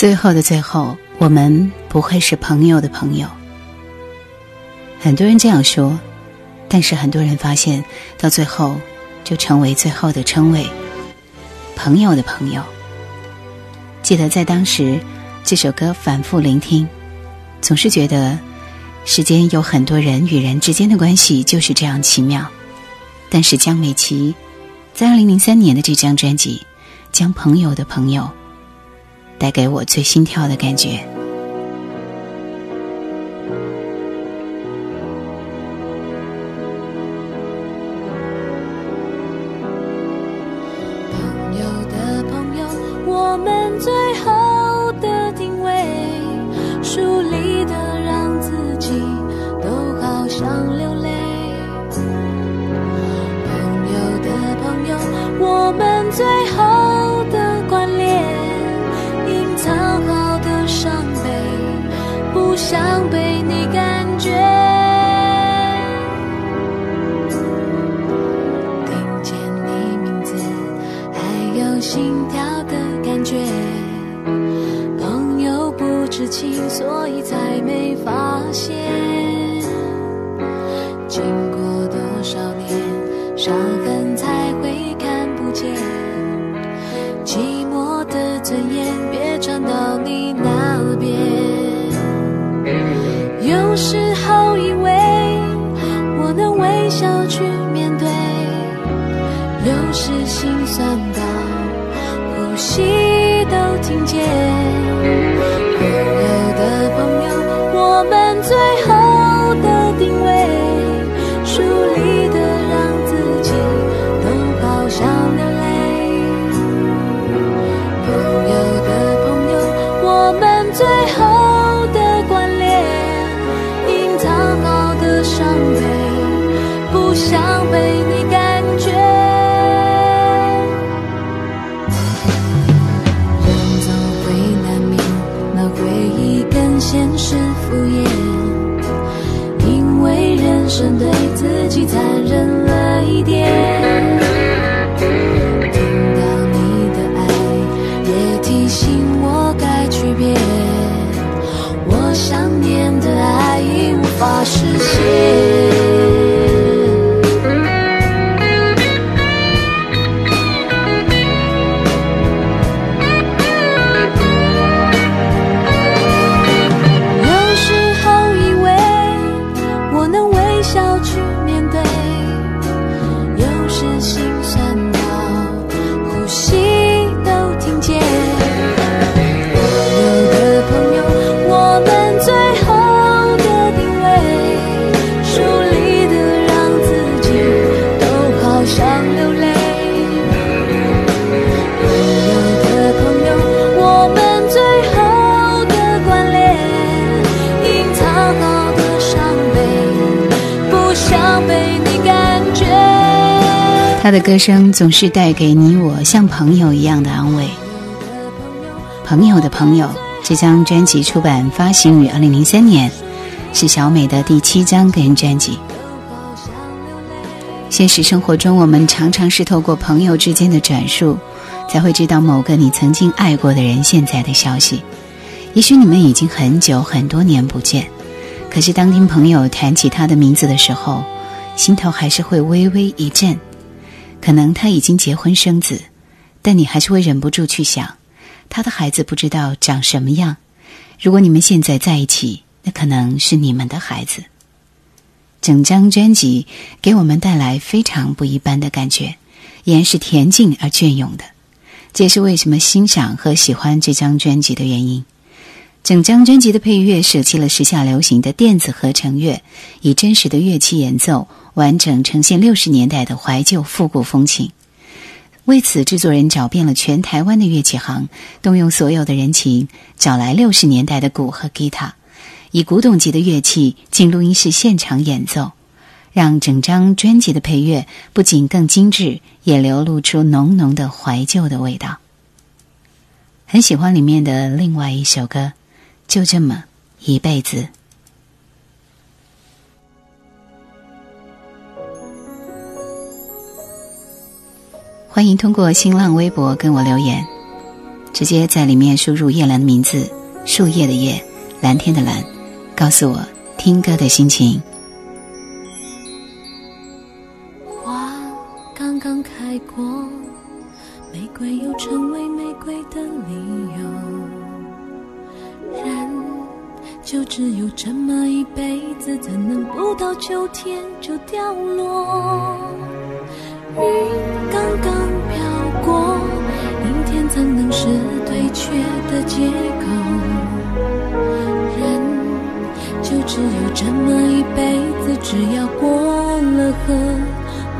最后的最后，我们不会是朋友的朋友。很多人这样说，但是很多人发现，到最后就成为最后的称谓——朋友的朋友。记得在当时，这首歌反复聆听，总是觉得世间有很多人与人之间的关系就是这样奇妙。但是江美琪在二零零三年的这张专辑《将朋友的朋友》带给我最心跳的感觉。算到呼吸都听见。心。他的歌声总是带给你我像朋友一样的安慰。朋友的朋友这张专辑出版发行于二零零三年，是小美的第七张个人专辑。现实生活中，我们常常是透过朋友之间的转述，才会知道某个你曾经爱过的人现在的消息。也许你们已经很久很多年不见，可是当听朋友谈起他的名字的时候，心头还是会微微一震。可能他已经结婚生子，但你还是会忍不住去想，他的孩子不知道长什么样。如果你们现在在一起，那可能是你们的孩子。整张专辑给我们带来非常不一般的感觉，依然是恬静而隽永的。这也是为什么欣赏和喜欢这张专辑的原因。整张专辑的配乐舍弃了时下流行的电子合成乐，以真实的乐器演奏。完整呈现六十年代的怀旧复古风情。为此，制作人找遍了全台湾的乐器行，动用所有的人情，找来六十年代的鼓和吉他，以古董级的乐器进录音室现场演奏，让整张专辑的配乐不仅更精致，也流露出浓浓的怀旧的味道。很喜欢里面的另外一首歌，就这么一辈子。欢迎通过新浪微博跟我留言。直接在里面输入叶兰的名字，树叶的叶，蓝天的蓝，告诉我听歌的心情。花刚刚开过，玫瑰又成为玫瑰的理只有这么一辈子，怎能不到秋天就掉落？云刚刚飘过，阴天怎能是退却的借口？人就只有这么一辈子，只要过了河，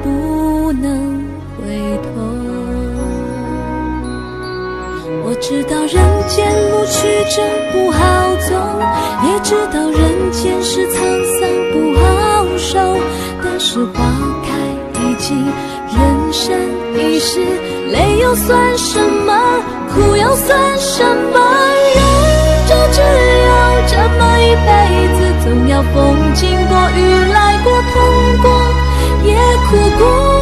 不能回头。知道人间路曲折不好走，也知道人间事沧桑不好受，但是花开已经。人生一世，累又算什么？苦又算什么？人就只有这么一辈子，总要风经过，雨来过，痛过，也哭过。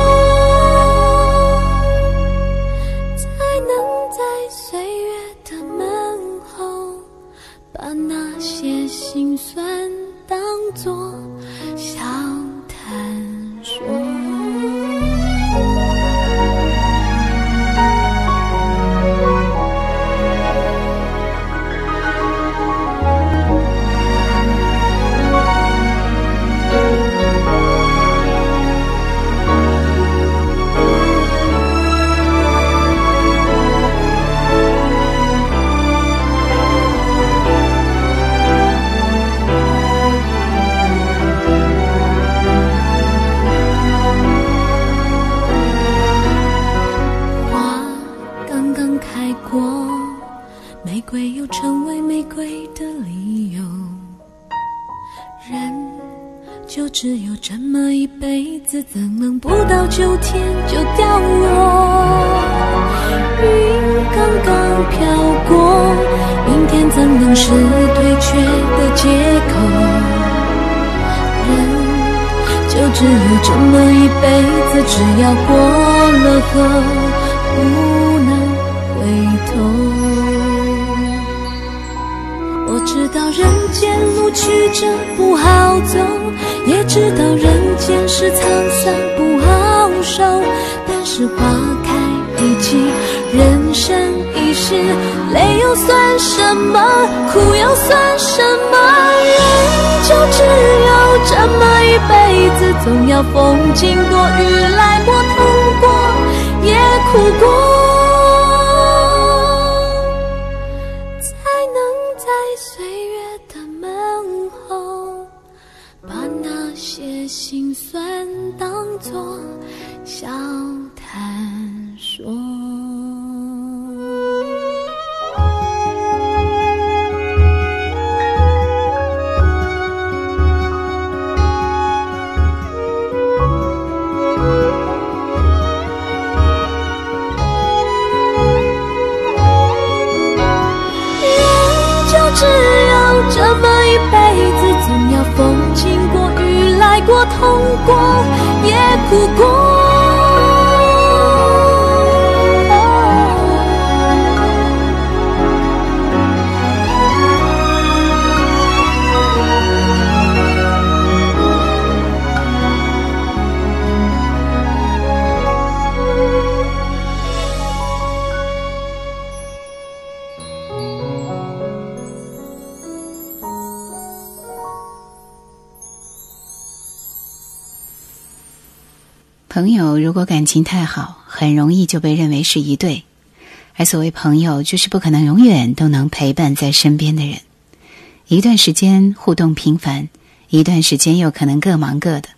只有这么一辈子，只要过了河，不能回头。我知道人间路曲折不好走，也知道人间事沧桑不好。受，但是花开一季，人生一世，累又算什么？苦又算什么？只有这么一辈子总要风经过雨来过痛过也哭过。才能在岁月的门后把那些心酸当作笑谈说。只有这么一辈子，总要风经过，雨来过，痛过，也哭过。如果感情太好，很容易就被认为是一对。而所谓朋友，就是不可能永远都能陪伴在身边的人。一段时间互动频繁，一段时间又可能各忙各的。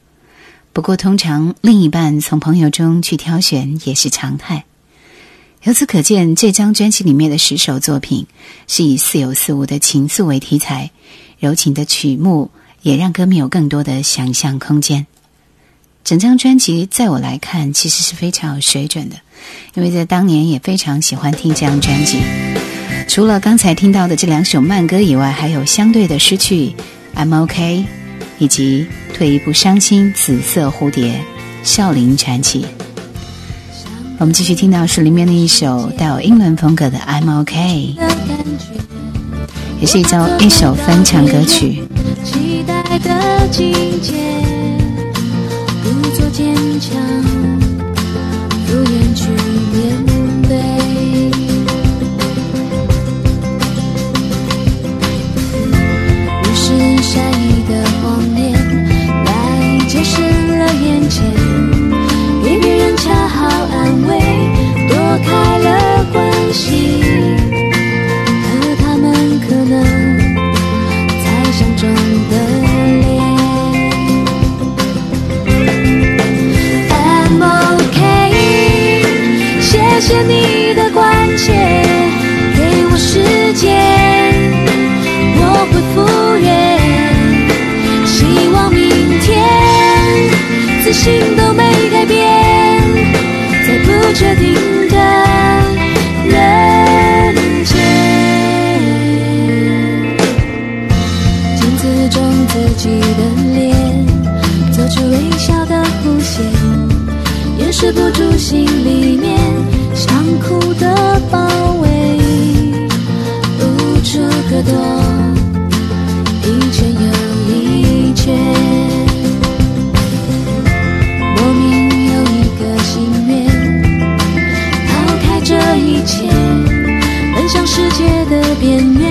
不过，通常另一半从朋友中去挑选也是常态。由此可见，这张专辑里面的十首作品是以似有似无的情愫为题材，柔情的曲目也让歌迷有更多的想象空间。整张专辑在我来看，其实是非常有水准的，因为在当年也非常喜欢听这张专辑。除了刚才听到的这两首慢歌以外，还有相对的失去，I'm OK，以及退一步伤心，紫色蝴蝶，少林传奇。我们继续听到是里面的一首带有英伦风格的《I'm OK》，也是一首一首翻唱歌曲。期待的季节，坚强，止不住心里面想哭的包围，无处可躲，一圈又一圈。莫名有一个心愿，抛开这一切，奔向世界的边缘，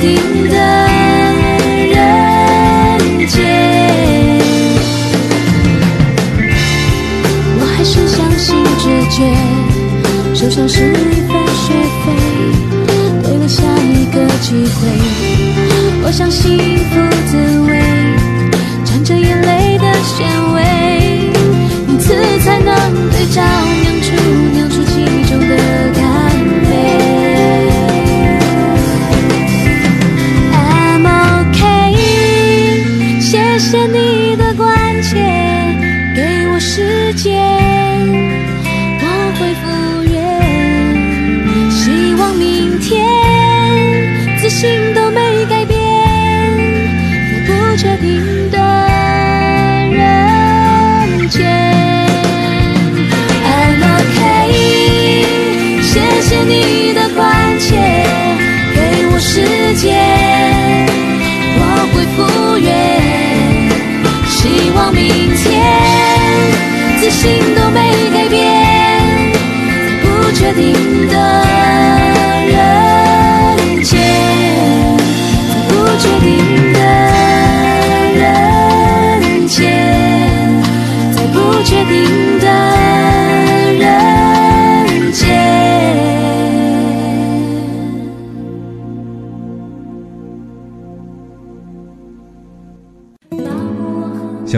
定的人间，我还是相信直觉，受伤是一份学费，为了下一个机会，我想幸福滋味，沾着眼泪的咸味，因此才能对照在不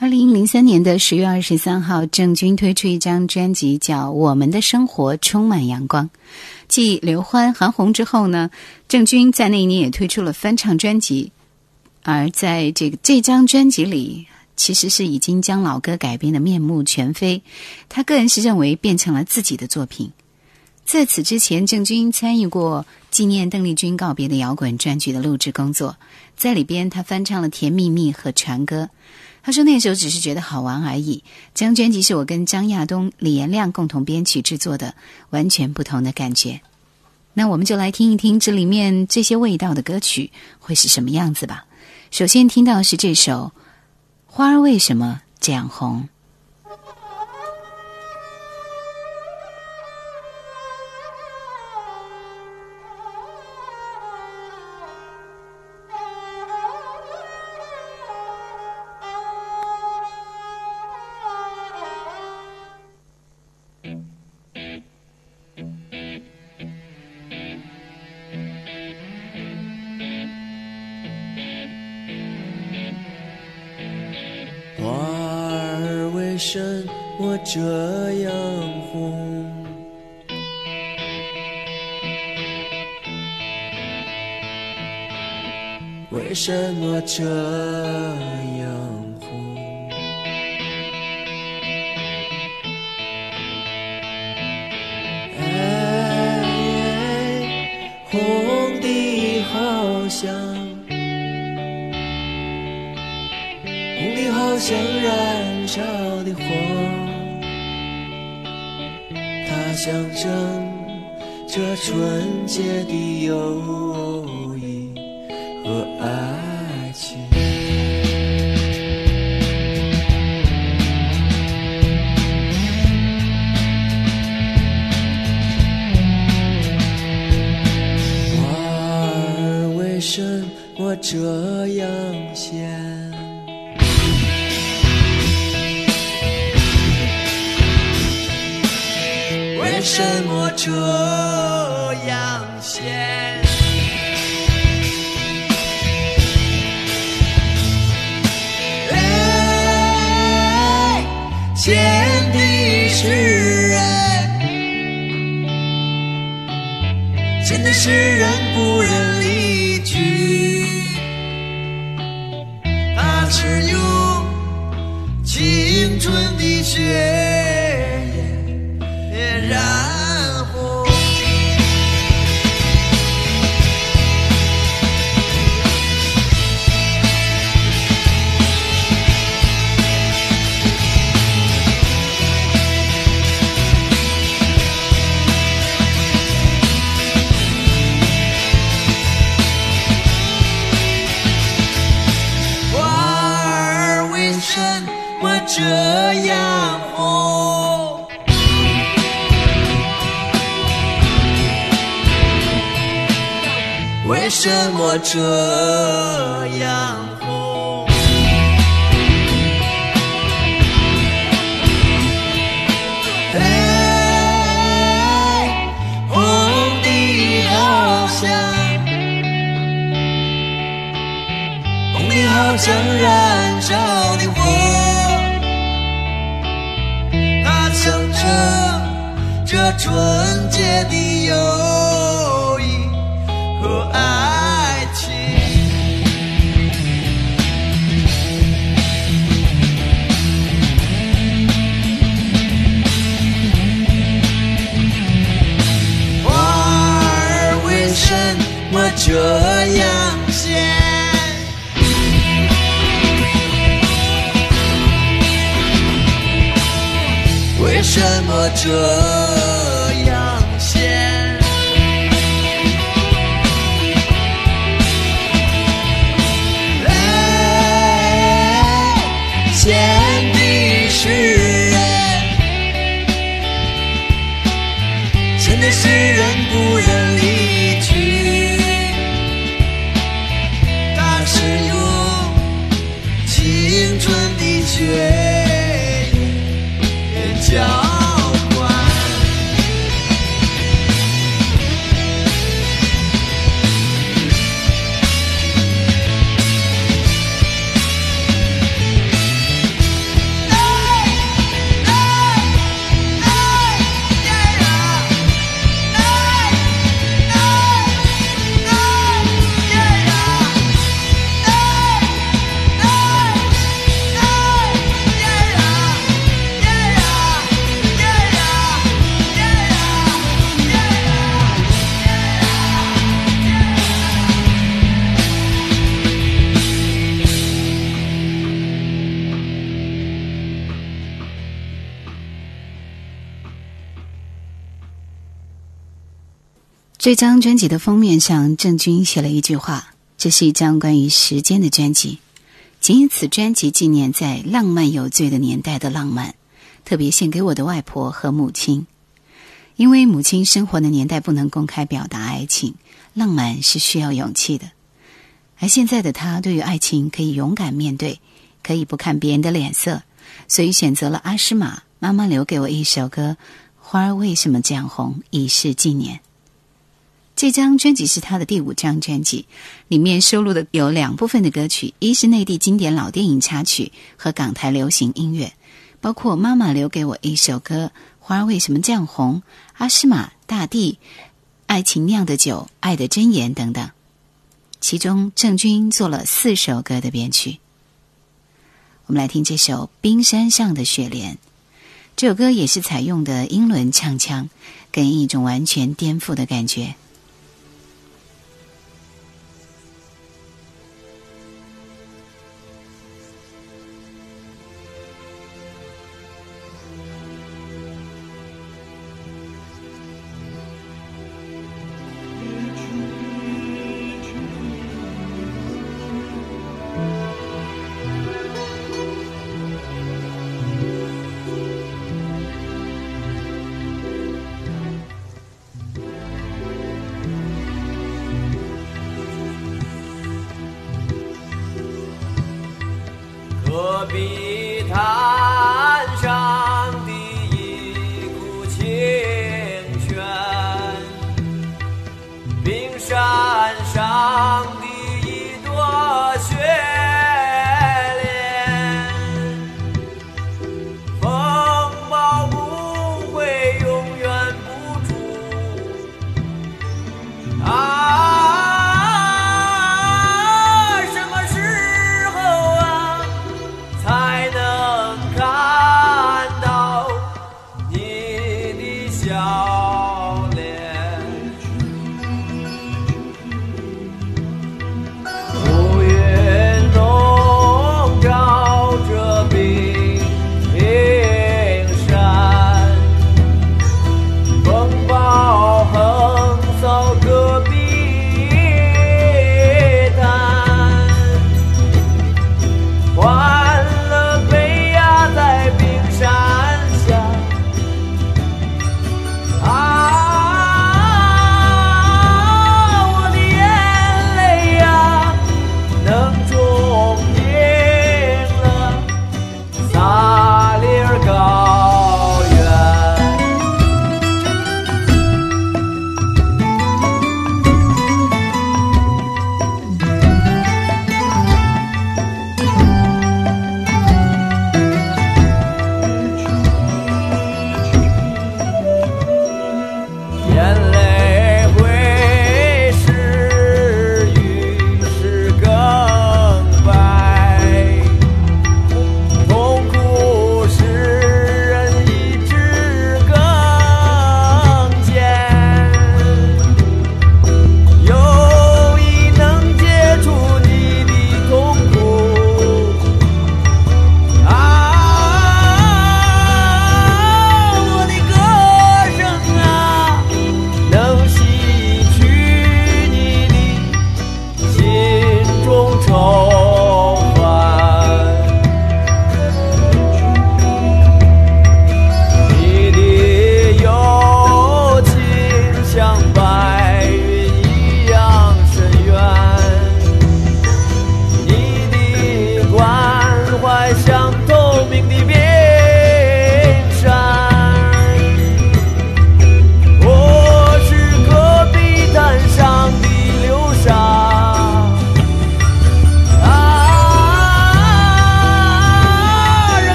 二零零三年的十月二十三号，郑钧推出一张专辑，叫《我们的生活充满阳光》。继刘欢、韩红之后呢，郑钧在那一年也推出了翻唱专辑。而在这个这张专辑里，其实是已经将老歌改编的面目全非。他个人是认为变成了自己的作品。在此之前，郑钧参与过纪念邓丽君告别的摇滚专辑的录制工作，在里边他翻唱了《甜蜜蜜》和《船歌》。他说那时候只是觉得好玩而已。这张专辑是我跟张亚东、李延亮共同编曲制作的，完全不同的感觉。那我们就来听一听这里面这些味道的歌曲会是什么样子吧。首先听到是这首《花儿为什么这样红》。这样红？哎，红的好像，红的好像燃烧的火，它象征着纯洁的友这样鲜？为什么这样鲜？哎，鲜的是人。真的是人不人只有青春的血。这样红？为什么这样红？哎，红的好像。红的好像燃烧的火，它象征着纯洁的友谊和爱情。花儿为什么这样什么这这张专辑的封面上，郑钧写了一句话：“这是一张关于时间的专辑，仅以此专辑纪念在浪漫有罪的年代的浪漫，特别献给我的外婆和母亲。因为母亲生活的年代不能公开表达爱情，浪漫是需要勇气的。而现在的她对于爱情可以勇敢面对，可以不看别人的脸色，所以选择了阿诗玛妈妈留给我一首歌《花儿为什么这样红》，以示纪念。”这张专辑是他的第五张专辑，里面收录的有两部分的歌曲，一是内地经典老电影插曲和港台流行音乐，包括妈妈留给我一首歌《花儿为什么这样红》，阿诗玛、大地、爱情酿的酒、爱的箴言等等。其中郑钧做了四首歌的编曲。我们来听这首《冰山上的雪莲》，这首歌也是采用的英伦唱腔，给人一种完全颠覆的感觉。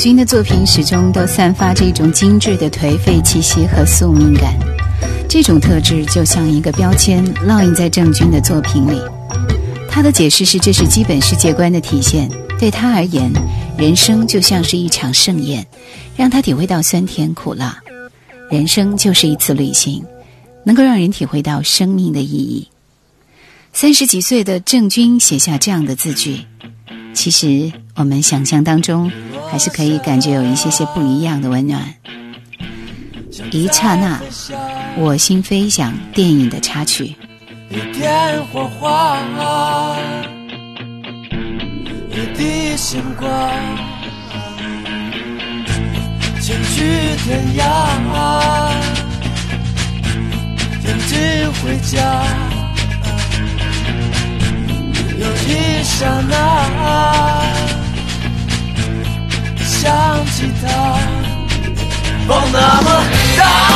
郑钧的作品始终都散发着一种精致的颓废气息和宿命感，这种特质就像一个标签烙印在郑钧的作品里。他的解释是，这是基本世界观的体现。对他而言，人生就像是一场盛宴，让他体会到酸甜苦辣。人生就是一次旅行，能够让人体会到生命的意义。三十几岁的郑钧写下这样的字句，其实我们想象当中还是可以感觉有一些些不一样的温暖。一刹那，我心飞翔电影的插曲。一点火花，一滴星光，相去天涯，天尽回家。有一刹那，想起他，风那么大，